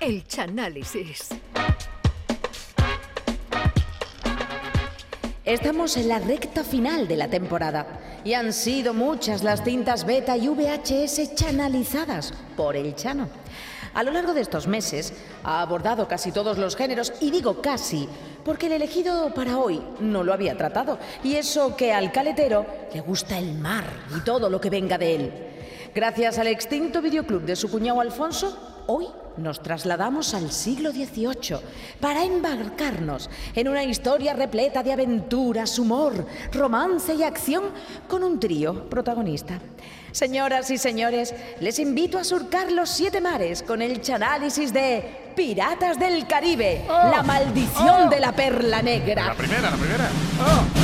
El Chanálisis. Estamos en la recta final de la temporada y han sido muchas las cintas beta y VHS chanalizadas por el Chano. A lo largo de estos meses ha abordado casi todos los géneros y digo casi porque el elegido para hoy no lo había tratado y eso que al caletero le gusta el mar y todo lo que venga de él. Gracias al extinto videoclub de su cuñado Alfonso, hoy nos trasladamos al siglo XVIII para embarcarnos en una historia repleta de aventuras, humor, romance y acción con un trío protagonista. Señoras y señores, les invito a surcar los siete mares con el chanálisis de Piratas del Caribe, la maldición de la perla negra. La primera, la primera. ¡Oh,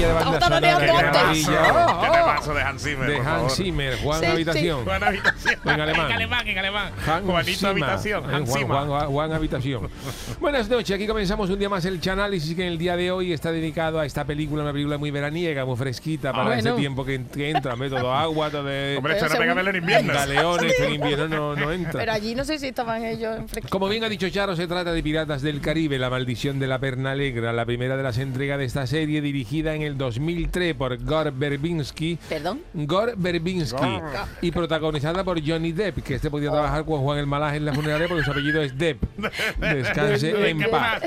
maravilla de banda sonora! ¡Qué taroneando Qué antes. maravilla! temazo, qué temazo de Hans Zimmer, De por Hans. Zimmer, Juan Sí, Habitación. Juan Habitación. En alemán. En alemán, en alemán. Hans Juanito. Habitación. Eh, Hans Juan. Juan- Juan Habitación. Buenas noches, aquí comenzamos un día más el Chanálisis que en el día de hoy está dedicado a esta película, una película muy veraniega, muy fresquita para bueno. ese tiempo que, que entra, hombre, todo agua, todo de Hombre, esto no pega verlo en invierno. galeones, en invierno no, no entra. Pero allí no sé si estaban ellos en fresquito. Como bien ha dicho Charo, se trata de Piratas del Caribe, La Maldición de la Perna Negra, la primera de las entregas de esta serie dirigida en el 2003 por Gore Verbinski. ¿Perdón? Gore Verbinski y protagonizada por Johnny Depp, que este podía trabajar con Juan el Malaje en la funeraria porque su apellido es Depp. Descanse en paz.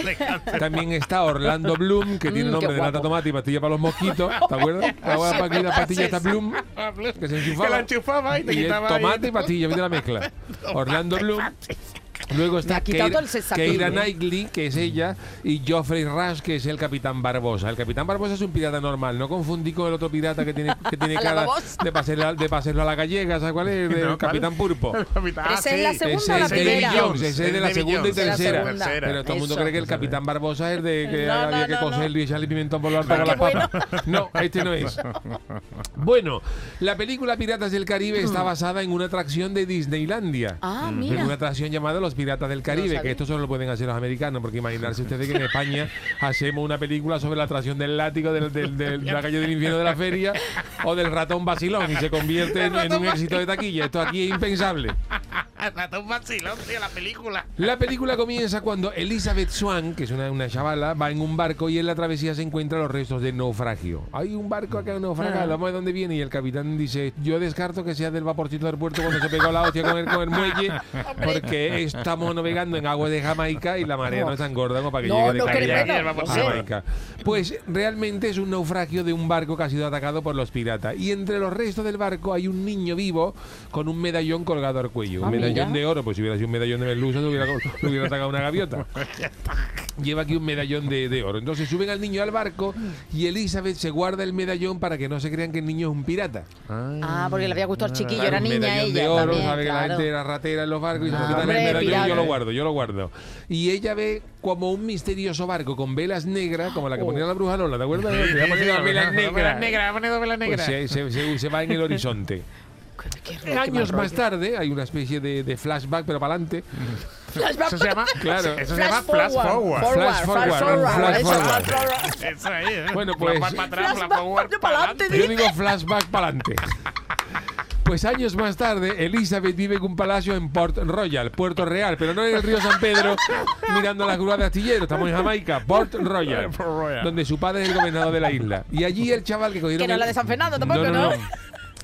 También está Orlando Bloom, que tiene Mm, nombre de guapo. tomate y pastilla para los mosquitos, ¿te acuerdas? La pastilla está Bloom, que se enchufaba. Que la enchufaba y te quitaba ahí. tomate y pastilla, ¿viste la mezcla? Orlando Bloom. Luego está Keira. Knightley, que es ella, y Geoffrey Rush, que es el Capitán Barbosa. El Capitán Barbosa es un pirata normal, no confundí con el otro pirata que tiene, que tiene A la cara de pasarlo, de pasarlo a la gallega, ¿sabes cuál es? El. Capitán ah, Esa es la segunda Ese o la. Jones, ese es de la segunda y la tercera. Pero todo el mundo cree que el Capitán Barbosa es de que No, que coser y echarle pimentón por lo qué las papas. No, este no es. Bueno, la película Piratas del Caribe está basada en una atracción de Disneylandia. Ah, En mira. una atracción llamada Los Piratas del Caribe, que esto solo lo pueden hacer los americanos, porque imaginarse ustedes que en España hacemos una película sobre la atracción del látigo del- del- del- de la calle del infierno de la feria o del ratón vacilón y se convierte en, en un éxito de taquilla. Esto aquí es impensable. Hasta un vacilón, tío, la película. La película comienza cuando Elizabeth Swan, que es una, una chavala, va en un barco y en la travesía se encuentra los restos del naufragio. Hay un barco acá naufragado, vamos a ver dónde viene y el capitán dice, yo descarto que sea del vaporcito del puerto cuando se pegó la hostia con el, con el muelle, porque estamos navegando en aguas de Jamaica y la marea no es tan gorda como para que No, llegue de no, vamos sé. Jamaica. Pues realmente es un naufragio de un barco que ha sido atacado por los piratas. Y entre los restos del barco hay un niño vivo con un medallón colgado al cuello. Un Ah, medallón de oro, pues si hubiera sido un medallón de merluza, le hubiera, le hubiera atacado una gaviota. Lleva aquí un medallón de, de oro. Entonces suben al niño al barco y Elizabeth se guarda el medallón para que no se crean que el niño es un pirata. Ah, porque le había gustado al chiquillo, Claro, era un niña medallón ella de oro, también, sabe que la claro. gente era ratera en los barcos y se Ah, quitan el hombre, medallón y yo lo guardo, yo lo guardo. Y ella ve como un misterioso barco con velas negras, como la que ponía la bruja Lola, ¿te acuerdas? Ponía las velas negras. Velas negras, ha ponido velas Pues negras. se, se- se- se va en el horizonte. Qué Años qué más rollo. tarde hay una especie de, de flashback, pero para adelante. Eso se llama, Claro. eso se llama flash forward. Flash forward, flash forward. forward. Eso ahí, ¿eh? Bueno, pues- Flash para atrás, flash forward para adelante. Yo digo flashback para adelante. Pues años más tarde, Elizabeth vive en un palacio en Port Royal, Puerto Real, pero no en el río San Pedro, mirando las grúas de astillero. Estamos en Jamaica, Port Royal, donde su padre es el gobernador de la isla. Y allí el chaval que cogieron. Que no el- la de San Fernando tampoco, ¿no?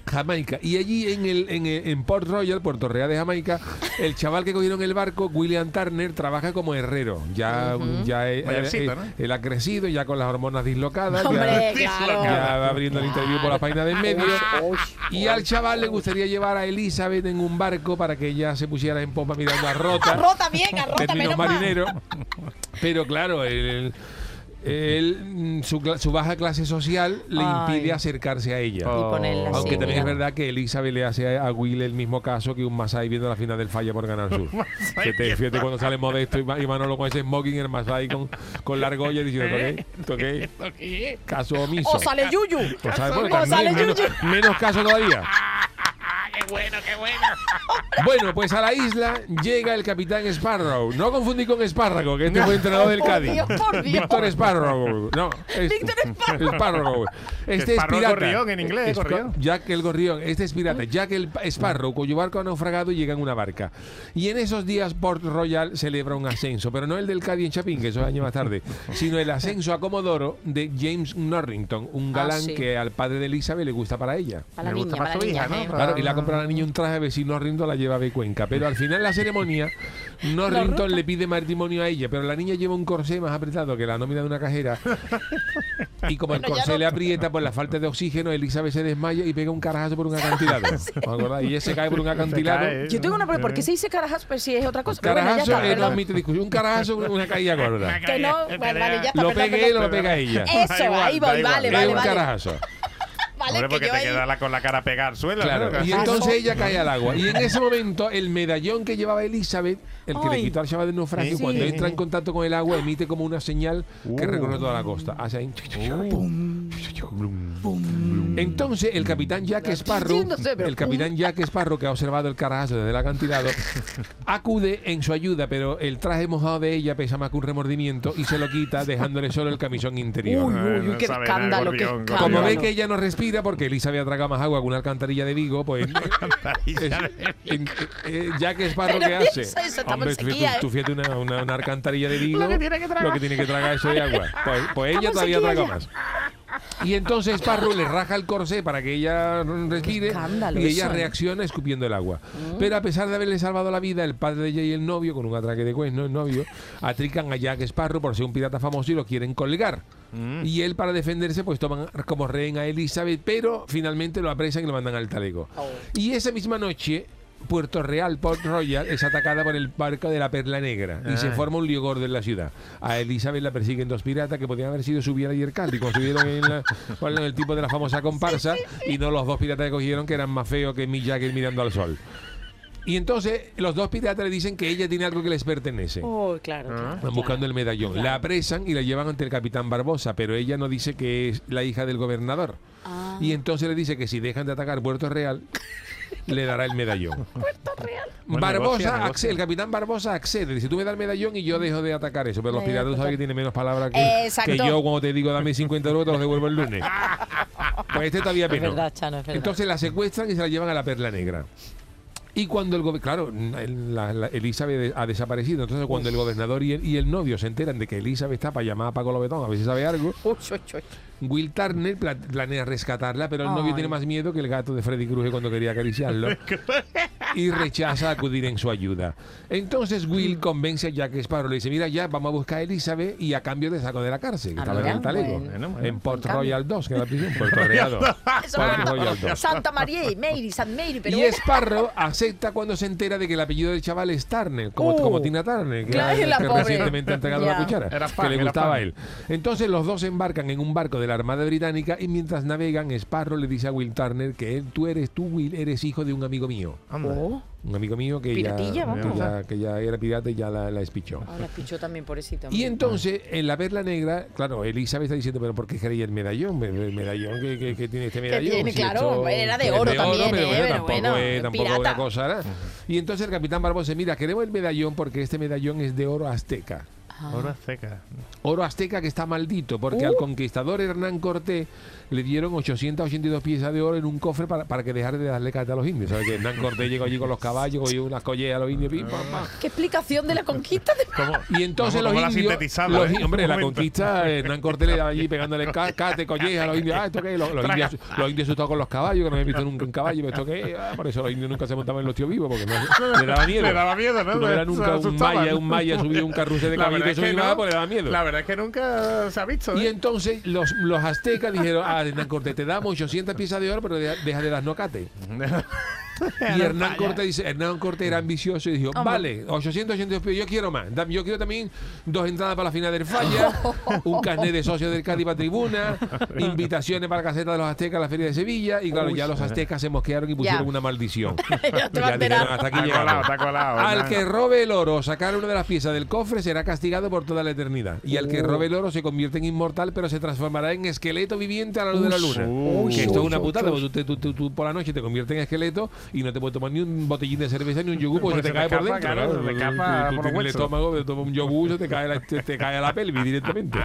Jamaica. Y allí en, el, en, el- en Port Royal, Puerto Real de Jamaica, el chaval que cogieron el barco, William Turner, trabaja como herrero. Ya, ya eh, Mayorcito, eh, ¿no? él ha crecido, ya con las hormonas dislocadas. ya- Hombre, Sí, claro. ya va abriendo el interview por la página de en medio. Y al chaval le gustaría llevar a Elizabeth en un barco para que ella se pusiera en popa mirando a Rota, Arrota bien, arrota término menos mal. marinero. Pero claro, el, él, mm, su, cla- su baja clase social le Ay. impide acercarse a ella. Aunque también es verdad que Elizabeth le hace a Will el mismo caso que un Masai viendo la final del Falla por Canal Sur. que te fíjate cuando sale Modesto y Ma- y Manolo con ese smoking, el Masai con, con la argolla diciendo, ¿esto qué? ¿Esto qué? Caso omiso. O sale Yuyu. O sale menos, Yuyu. menos caso todavía. Bueno, qué bueno. Bueno, pues a la isla llega el capitán Sparrow. No confundí con Espárrago, que este fue entrenador del Cádiz. Dios, por Dios. Víctor Sparrow. No, es- Víctor Sparrow. Sparrow. Este es pirata. gorrión en inglés, Es- gorrión. Jack el gorrión. Este es pirata. Jack el Sparrow, cuyo barco ha naufragado y llega en una barca. Y en esos días Port Royal celebra un ascenso, pero no el del Cádiz en Chapín, que eso es años más tarde, sino el ascenso a Comodoro de James Norrington, un Ah, galán sí. que al padre de Elizabeth le gusta para ella. Para la gusta niña, para para la su niña. hija, ¿no? eh. Claro, y le ha comprado a la niña un traje, a ver si Norrington la lleva de Cuenca. Pero al final la ceremonia, Norrington le pide matrimonio a ella, pero la niña lleva un corsé más apretado que la nómina de una cajera. Y como el Bueno, ya corsé no- le aprieta por la falta de oxígeno, Elizabeth se desmaya y pega un carajazo por un acantilado. Y ella se cae por un acantilado. cae. Yo tengo una pregunta, ¿por qué se dice carajas? Pero si es otra cosa. Bueno, Carajazo está, eh, no admite discusión. Un carajazo, una caída gorda. Que no, vale, ya está. Lo perdón. él o lo pega ella. Eso, ahí voy, vale, Es vale, un vale. carajazo. Vale, Hombre, que porque yo te ahí- queda la- con la cara pegada al suelo. Claro, ¿no? y entonces ella cae al agua. Y en ese momento, el medallón que llevaba Elizabeth, el que le Ay. quitó al chaval del naufragio, Sí. cuando entra en contacto con el agua, emite como una señal que Uh. recorre toda la costa. Hace ahí. Entonces, el capitán Jack Sparrow, No sé, pero- el capitán Jack Sparrow, que ha observado el carajazo desde el acantilado, acude en su ayuda, pero el traje mojado de ella pesa más que un remordimiento y se lo quita, dejándole solo el camisón interior. Uy, uy, uy, qué sabe nada, escándalo, qué gorrión. Como ve que ella no respira porque Elizabeth ha tragado más agua que una alcantarilla de Vigo, pues es- eh, Jack Sparrow, Pero ¿qué hace? eso, eso, estamos Hombre, tú, fíjate- sequía, ¿eh? tú fíjate una, una, una alcantarilla de Vigo, Lo que tiene que tragar. lo que tiene que tragar eso de agua. Pues, pues ella todavía traga más. Y entonces Sparrow le raja el corsé para que ella respire y ella eso, ¿eh? reacciona escupiendo el agua. Pero a pesar de haberle salvado la vida, el padre de ella y el novio, con un atraque de cuerno, el novio, atrican a Jack Sparrow por ser un pirata famoso y lo quieren colgar. Y él, para defenderse, pues toman como rehén a Elizabeth, pero finalmente lo apresan y lo mandan al talego. Oh. Y esa misma noche, Puerto Real, Port Royal, es atacada por el barco de la Perla Negra y se Ay. forma un lío gordo en la ciudad. A Elizabeth la persiguen dos piratas que podían haber sido Subiera y Ercaldi, como subieron en, la- el tipo de la famosa comparsa, y no los dos piratas que cogieron que eran más feos que Mick Jagger mirando al sol. Y entonces los dos piratas le dicen que ella tiene algo que les pertenece. Oh, claro, claro, Van claro. buscando el medallón. La apresan y la llevan ante el capitán Barbosa, pero ella no dice que es la hija del gobernador. Ah. Y entonces le dice que si dejan de atacar Puerto Real, le dará el medallón. Barbosa, negocio, negocio. accede- el capitán Barbosa accede. Dice, tú me das el medallón y yo dejo de atacar eso. Pero los Eh, piratas sabes que tienen menos palabras que, que yo cuando te digo dame 50 euros te los devuelvo el lunes. Pues este todavía Es menos. verdad, Chano, es verdad. Entonces la secuestran y se la llevan a la Perla Negra. Y cuando el gobernador, claro, la- la- Elizabeth ha desaparecido. Entonces, cuando el gobernador y el, y el novio se enteran de que Elizabeth está para llamar a Paco Lobetón a ver si sabe algo, Uy, uy, uy. Will Turner pla- planea rescatarla, pero el novio Ay. tiene más miedo que el gato de Freddy Krueger cuando quería acariciarlo y rechaza acudir en su ayuda. Entonces Will convence a Jack Sparrow, le dice, mira ya, vamos a buscar a Elizabeth y a cambio te saco de la cárcel, que Ah, estaba en el talego, bueno, bueno. en Port. Royal 2, que era la prisión, Puerto Real 2. Eso Port es Royal 2. Santa María y Mary, San Mary, pero Y. Sparrow acepta cuando se entera de que el apellido del chaval es Turner, como, Uh. como Tina Turner, que, Claro, era- la que recientemente ha entregado Ya. la cuchara, Era que fan, le era gustaba a él. Entonces los dos embarcan en un barco de la Armada Británica y mientras navegan, Sparrow le dice a Will Turner que él, tú eres, tú Will, eres hijo de un amigo mío. Oh, Un amigo mío que, ya, que ya, que ya era pirata y ya la, la espichó. también, pobrecita. Y entonces, en la perla negra, claro, Elizabeth está diciendo, pero ¿por qué quería el medallón? El medallón que, que- que tiene este medallón. tiene, Si claro, era de es oro también, pero ¿eh? bueno, tampoco bueno, es, tampoco una cosa. ¿no? Y entonces el capitán Barbosa, mira, queremos el medallón porque este medallón es de oro azteca. Ahora seca. Oro azteca que está maldito, porque Uh. al conquistador Hernán Cortés le dieron 882 piezas de oro en un cofre para, para que dejara de darle cata a los indios. ¿Sabes que Hernán Cortés llegó allí con los caballos, cogió unas collejas a los indios, pim, pam, pam. ¿Qué explicación de la conquista? De... ¿Cómo? Y entonces los ¿cómo la indios, los eh? in- hombre, la conquista, Hernán Cortés le daba allí pegándole ca- cate, colleja a los indios. Ah, ¿esto qué? Los, los indios, los indios asustados con los caballos, que no habían visto nunca un caballo. ¿Esto qué? Ah, por eso los indios nunca se montaban en los tíos vivos, porque no, le daba miedo. Le daba miedo, ¿no? No era nunca un maya, un maya subido un carrusel de La y nada, no. pues le daba miedo. La verdad es que nunca se ha visto. Y ¿eh? entonces los, los aztecas dijeron, Hernán Cortés, te damos 800 piezas de oro, pero deja, de darnos cate. Y Hernán Cortés dice, Hernán Cortés era ambicioso y dijo, vale, 800, 800 piezas, yo quiero más. Yo quiero también dos entradas para la final del Falla, un carnet de socio del Cádiz para tribuna, invitaciones para la caseta de los aztecas a la Feria de Sevilla. Y claro, ya los aztecas se mosquearon y pusieron Ya. una maldición. Ya dijeron, verano. hasta aquí Está colado, llegamos. está colado. Al que robe el oro o sacar una de las piezas del cofre será castigado por toda la eternidad. Y al que robe el oro se convierte en inmortal, pero se transformará en esqueleto viviente a la luz de la luna. Uy, que esto es una putada, porque tú, te- tú- tú- tú por la noche te conviertes en esqueleto y no te puedes tomar ni un botellín de cerveza ni un yogur porque Pues se se te cae por dentro. claro, se te Tú- escapa tú por tienes el estómago, te tomas un yogur, se te cae, la, te, te cae a la pelvis directamente.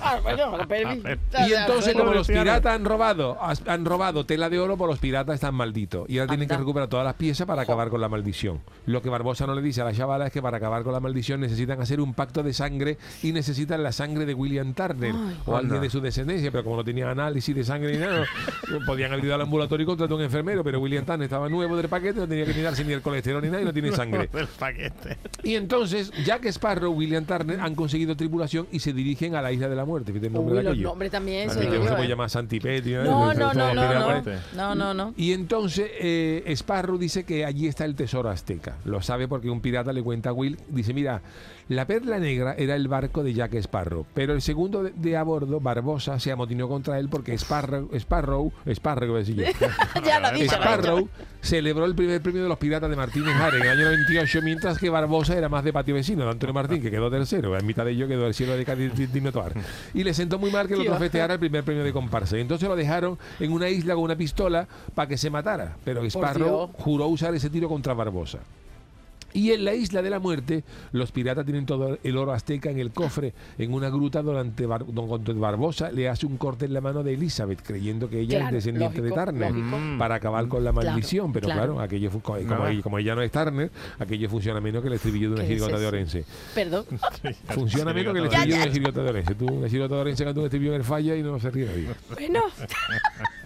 Ah, bueno, la pelvis. Y entonces, como los piratas han robado, han robado tela de oro, pues los piratas están malditos. Y ahora tienen que recuperar todas las piezas para acabar con la maldición. Lo que Barbosa no le dice a la chavala es que para acabar con la maldición necesitan hacer un pacto de sangre y necesitan la sangre de William Turner o alguien de su descendencia, pero como no tenía análisis de sangre ni nada, podían haber ido al ambulatorio y contratar a un enfermero, pero William Turner estaba nuevo del paquete, no tenía que mirarse ni el colesterol ni nada y no tiene sangre. Del paquete. Y entonces, Jack Sparrow, William Turner han conseguido tripulación y se dirigen a la isla de la muerte. Fíjate el nombre Uy, de aquello. nombres también se que no se yo, puede ¿eh? llamar Santipetri. No, no, no, no, no. No, no, no. Y entonces eh, Sparrow dice que allí está el tesoro azteca. Lo sabe porque un pirata le cuenta a Will. Dice, mira, la perla negra era el barco de Jack Sparrow. Pero el segundo de, de a bordo, Barbosa, se amotinó contra él porque Sparrow, Sparrow, Sparrow, iba a decir yo. ya lo ha dicho. lo ha dicho. Sparrow celebró el primer premio de los piratas de Martínez Jara en el año 98, mientras que Barbosa era más de patio vecino de Antonio Martín, que quedó tercero. En mitad de ello quedó el cielo de Cádiz Dino Toar. Y le sentó muy mal que el otro festejara el primer premio de comparsa. Y entonces lo dejaron en una isla con una pistola para que se matara. Pero Sparrow juró usar ese tiro contra Barbosa. Y en la isla de la muerte, los piratas tienen todo el oro azteca en el cofre, en una gruta donde, Bar- donde Barbosa le hace un corte en la mano de Elizabeth, creyendo que ella Claro, es descendiente lógico, de Turner, lógico. para acabar con la Claro, maldición. Pero claro, claro. aquello como, como ella no es Turner, aquello funciona menos que el estribillo de una ¿Qué es jirigota de? Orense. Perdón. Funciona menos que el Ya, estribillo de una jirigota de Orense. Tú, una jirigota de Orense canta un estribillo en el falla y no se ríe nadie. Bueno,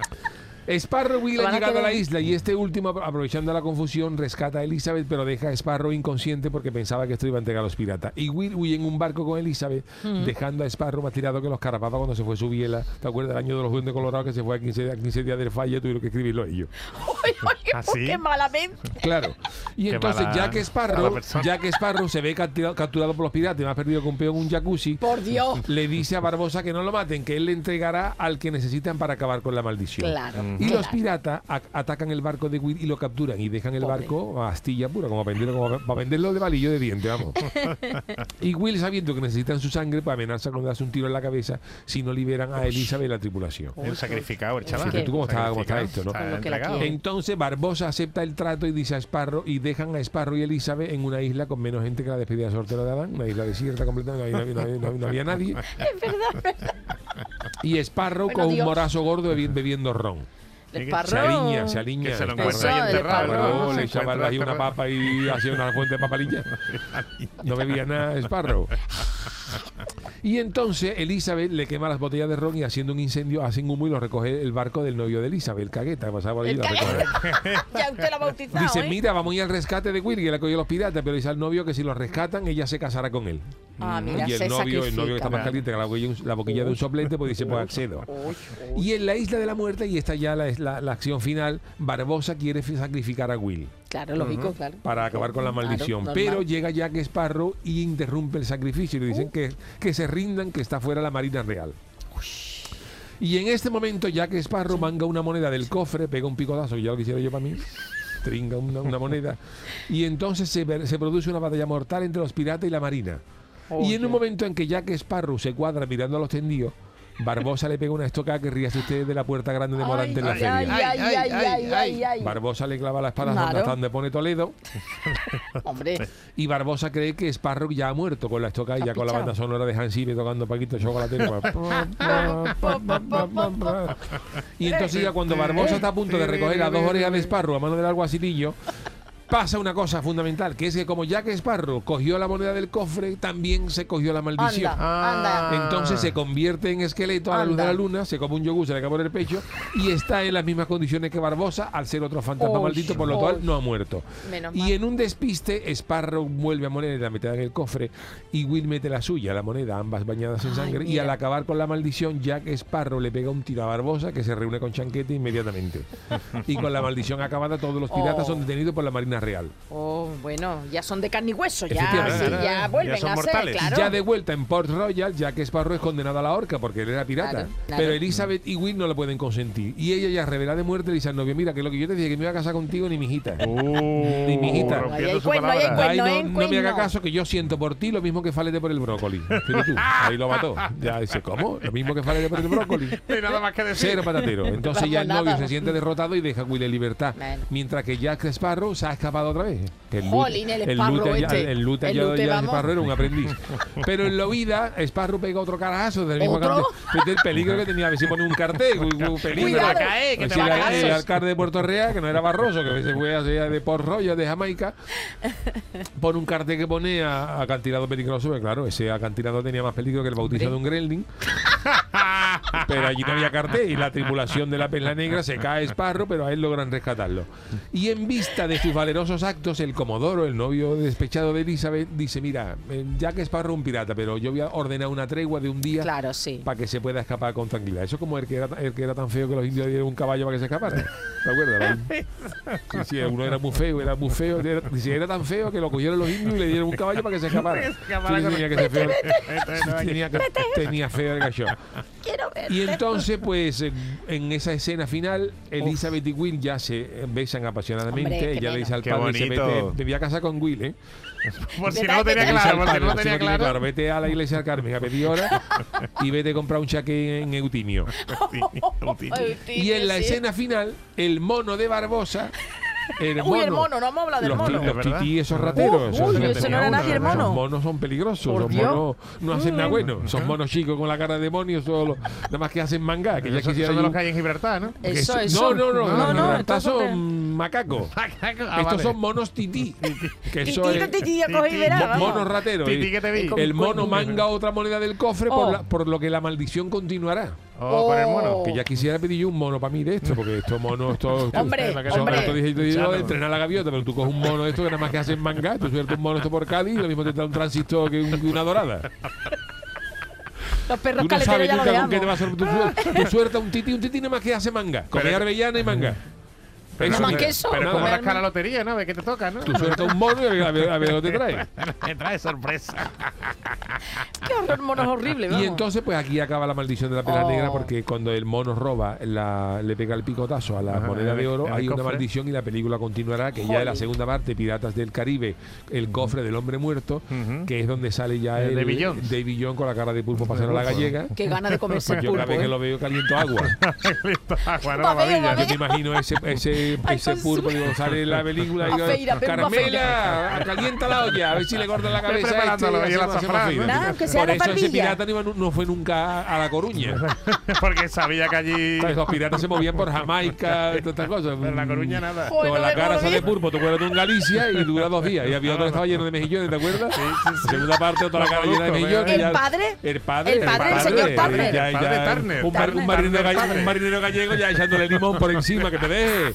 Sparrow Will Lo ha llegado a la isla y este último, aprovechando la confusión, rescata a Elizabeth, pero deja a Sparrow inconsciente porque pensaba que esto iba a entregar a los piratas. Y Will huye en un barco con Elizabeth, dejando a Sparrow más tirado que los carapapas cuando se fue su biela. ¿Te acuerdas del año de los duendes colorados que se fue a 15, a 15 días del falla? Tuvieron que escribirlo ellos. Uy, uy, ¿Ah, qué malamente. Claro. Y Qué entonces mala- Jack mala Sparrow. Jack Sparrow se ve capturado, capturado por los piratas y más perdido que un peón en un jacuzzi. Por Dios. Le dice a Barbosa que no lo maten, que él le entregará al que necesitan para acabar con la maldición. Claro. Y claro. los piratas a- atacan el barco de Will y lo capturan y dejan el Pobre. barco a astilla pura, como para venderlo, como para venderlo de balillo de diente, vamos. y Will, sabiendo que necesitan su sangre, pues amenaza con darse un tiro en la cabeza si no liberan a Elizabeth de la tripulación. Un sacrificado, el chaval. Fíjate tú cómo está- cómo está esto, ¿no? Entonces Barbosa acepta el trato y dice a Sparrow y dejan a Sparrow y Elizabeth en una isla con menos gente que la despedida soltera de Adán, una isla desierta completa, no había, no había- no había- no había nadie. Y Sparrow Bueno, con un morazo gordo bebi- bebiendo ron. El Se aliña, se aliña. Que se lo encuentra ahí enterrado. parro. ¿no? Sparrow Se le echaba ahí una papa y hacía una fuente de papalilla. No bebía nada Sparrow. Y entonces Elizabeth le quema las botellas de ron y haciendo un incendio hacen humo y lo recoge el barco del novio de Elizabeth, el cagueta, que pasaba recoge. Ya usted lo ha bautizado. Dice, ¿eh? mira, vamos a ir al rescate de Will, que le ha cogido los piratas, pero dice al novio que si los rescatan, ella se casará con él. Ah, mira, y el se novio, el novio que está más caliente que la boquilla, la boquilla de un soplete, pues dice, pues accedo. Y en la isla de la muerte, y esta ya la, es la, la acción final, Barbosa quiere fi- sacrificar a Will Claro, lógico, claro. para acabar con la maldición. pero llega Jack Sparrow y interrumpe el sacrificio. Y le Uh. dicen que, que se rindan, que está fuera la Marina Real. Y en este momento Jack Sparrow manga una moneda del cofre, pega un picotazo, que ya lo quisiera yo para mí, tringa una, una moneda, y entonces se, ver- se produce una batalla mortal entre los piratas y la marina. Y en un momento en que Jack Sparrow se cuadra mirando a los tendidos, Barbosa le pega una estocada que ríase usted de la puerta grande de Morante en la feria. ay, ay, ay, ay, ay, ay. Barbosa le clava la espada Claro. hasta donde pone Toledo Hombre, y Barbosa cree que Sparrow ya ha muerto con la estocada y ya con la banda sonora de Hans Zimmer tocando Paquito Chocolatero. y entonces ya cuando Barbosa está a punto de recoger las dos orejas de Sparrow a mano del alguacilillo, pasa una cosa fundamental, que es que como Jack Sparrow cogió la moneda del cofre, también se cogió la maldición. anda, anda. Entonces se convierte en esqueleto a la luz de la luna, se come un yogur, se le cae por el pecho y está en las mismas condiciones que Barbosa al ser otro fantasma maldito, por lo cual no ha muerto. Menos Y mal. en un despiste, Sparrow vuelve a poner la meter en el cofre y Will mete la suya, la moneda, ambas bañadas en Ay, sangre. Y al acabar con la maldición, Jack Sparrow le pega un tiro a Barbosa que se reúne con Chanquete inmediatamente. y con la maldición acabada, todos los piratas Oh. son detenidos por la Marina real. Oh, bueno, ya son de carne y hueso, ya, sí, Ya, ya ya vuelven son a ser, mortales. claro. Ya de vuelta en Port Royal, Jack Sparrow es condenado a la horca porque él era pirata. Claro, claro. Pero Elizabeth y Will no lo pueden consentir. Y ella ya revela de muerte le dice al novio, mira, que lo que yo te dije, que me iba a casar contigo ni mi hijita. Ni mi hijita. Ahí no, me haga caso que yo siento por ti lo mismo que falete por el brócoli. Tú, ahí lo mató. Ya dice, ¿cómo? Lo mismo que falete por el brócoli. No hay nada más que decir. Cero patatero. Entonces ya el novio se siente derrotado y deja a Will en libertad. Mientras que Jack Sparrow se ha escapado otra vez. El Jolín, el el Sparrow lute ya- este. el lute El ya- lute, ya vamos. Sparrow era un aprendiz. Pero en la huida, Sparrow pega otro carajazo del mismo ¿Otro? cartel. Fíjate el peligro que tenía. A ver si pone un cartel. un- un peligro. Cuidado. cae, que te si va a el-. El alcalde de Puerto Real, que no era Barroso, que a veces fue hacia de Port Royal, de Jamaica, pone un cartel que pone a, acantilado peligroso, claro, ese acantilado tenía más peligro que el bautizo de un gremlin. pero allí no había cartel y la tripulación de la Perla Negra se cae Sparrow, pero a él logran rescatarlo. Y en vista de sus valerosos actos, el Comodoro, el novio despechado de Elizabeth, dice, mira, eh, Jack Sparrow es un pirata, pero yo voy a ordenar una tregua de un día Claro, sí. para que se pueda escapar con tranquilidad. Eso es como el que era, el que era tan feo que los indios le dieron un caballo para que se escapara. ¿Te acuerdas? Sí, sí, uno era muy feo, era muy feo. Era, dice, era tan feo que lo cogieron los indios y le dieron un caballo para que se escapara. Que tenía que ser feo. Tenía, que- tenía feo el gallo. Quiero ver. Y entonces, pues, en, esa escena final, Elizabeth y Will ya se besan apasionadamente. Hombre, Ella le dice al padre, dice, vete, te voy a casar con Will, ¿eh? Por si no lo tenía claro, por si no lo tenía claro. Vete a la iglesia del Carmen a pedir hora y vete a comprar un chaqué en Eutimio. Ay, Y en la sí. escena final, el mono de Barbosa. El Uy, el mono, no vamos a hablar del los, mono. los tití, esos Uh, rateros. esos uy, que ese no era nadie, el mono. Los monos son peligrosos. Por Los Dios. monos no hacen nada bueno. Son monos chicos con la cara de demonio, solo, nada más que hacen manga. Que ya Eso, quisiera eso de los que hay en Gibraltar, ¿no? Eso, so- eso. No, no, no. No, no, no, Estos son macacos. Ah, Estos vale. son monos tití. Que eso Tití, tití, cogí, verá, monos rateros. Tití Y que te vi. El mono manga otra moneda del cofre por, Oh. la- por lo que la maldición continuará. Oh, por el mono. Que ya quisiera pedir yo un mono para mí de esto, porque estos monos, estos. Hombre, dije yo, entrenar la gaviota, pero tú coges un mono de esto que nada más que hacen manga, tú sueltas un mono esto por Cádiz y lo mismo te trae un transistor que, un- que una dorada. Los perros Tú no caleteros sabes ya lo nunca con qué te veamos. va a sorprender. Tú, suel- tú sueltas un titi, un titi nada más que hace manga. Come Pero- avellana y manga. Pero, Nada más que eso, Pero nada como más. rascar la lotería, ¿no? A ver qué te toca, ¿no? Tú sueltas un mono y a ver, lo que te trae. Me trae sorpresa. Qué horror, mono es horrible, vamos. Y entonces, pues aquí acaba la maldición de la pera Oh. negra, porque cuando el mono roba, la- le pega el picotazo a la Ajá, moneda de oro, hay una cofre. maldición y la película continuará, que ya en la segunda parte, Piratas del Caribe, el cofre del hombre muerto, que es donde sale ya El el. David Jones con la cara de pulpo pasando a la pulpo. gallega. Qué gana de comerse el Yo cada pulpo. vez que ¿eh? lo veo caliento agua. Agua, no, Yo me imagino ese, ese, Ay, su- pulpo, digo, sale en la película y feira, Carmela, calienta la olla, a ver si le corta la cabeza este, Por eso ese pirata no, fue nunca a La Coruña. Porque sabía que allí. Los piratas se movían por Jamaica, todas estas cosas. Pero en La Coruña nada. Joder, Con no la cara sale pulpo, te acuerdas tú en Galicia y dura dos días. Y había otro que estaba lleno de mejillones, ¿te acuerdas? Segunda parte, otra la cara llena de mejillones. ¿El padre? El padre. El padre, el señor Turner. Un, un un marinero gallego ya echándole limón por encima, que te deje.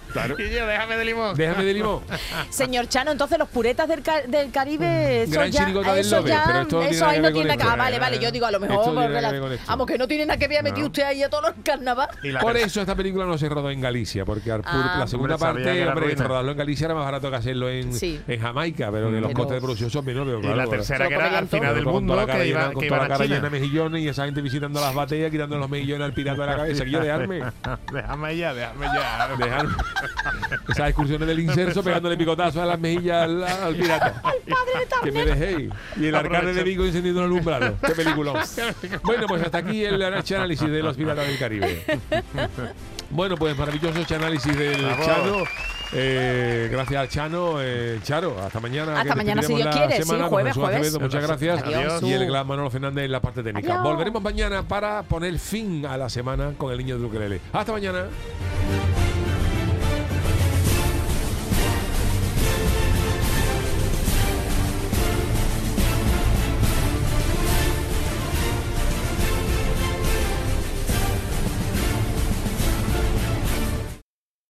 Y yo, déjame de limón. Déjame de limón. Señor Chano, entonces los puretas del, ca- del Caribe, eso Gran ya, chirigota del eso Lobe, ya, pero esto no tiene eso nada ahí que no tiene nada. Ah, vale, vale, yo digo a lo mejor, Esto no tiene porque nada que la- ver con esto. vamos, que no tiene nada que ver, ha metido usted ahí a todos los carnaval. Por eso esta película no se rodó en Galicia, porque Arpur, Ah. la segunda Hombre, parte, era hombre, rodarlo en Galicia era más barato que hacerlo en, Sí. en Jamaica, pero que los Pero- costes de producción son menores. Y la tercera que era al final del con toda la mundo cara que llena, iba, con toda la cara llena de mejillones y esa gente visitando las batallas, quitando los mejillones al pirata de la cabeza. Que yo dejarme, Déjame ya, déjame ya. dejarme. Esas excursiones del inserso pegándole picotazos a las mejillas al, al pirata. que me dejéis. Y el arcade de Aprovecha. Vigo encendiendo el alumbrado. Qué película. Bueno, pues hasta aquí el análisis de los piratas del Caribe. Bueno, pues maravilloso análisis del Bravo. Chano. Eh, gracias al Chano. Eh, Charo, hasta mañana. Hasta que mañana, si Dios la quiere, sí, semana con jueves, Jesús jueves. Acevedo, muchas gracias. Adiós. Y el gran Manolo Fernández en la parte técnica. Adiós. Volveremos mañana para poner fin a la semana con el niño de Ukelele. Hasta mañana.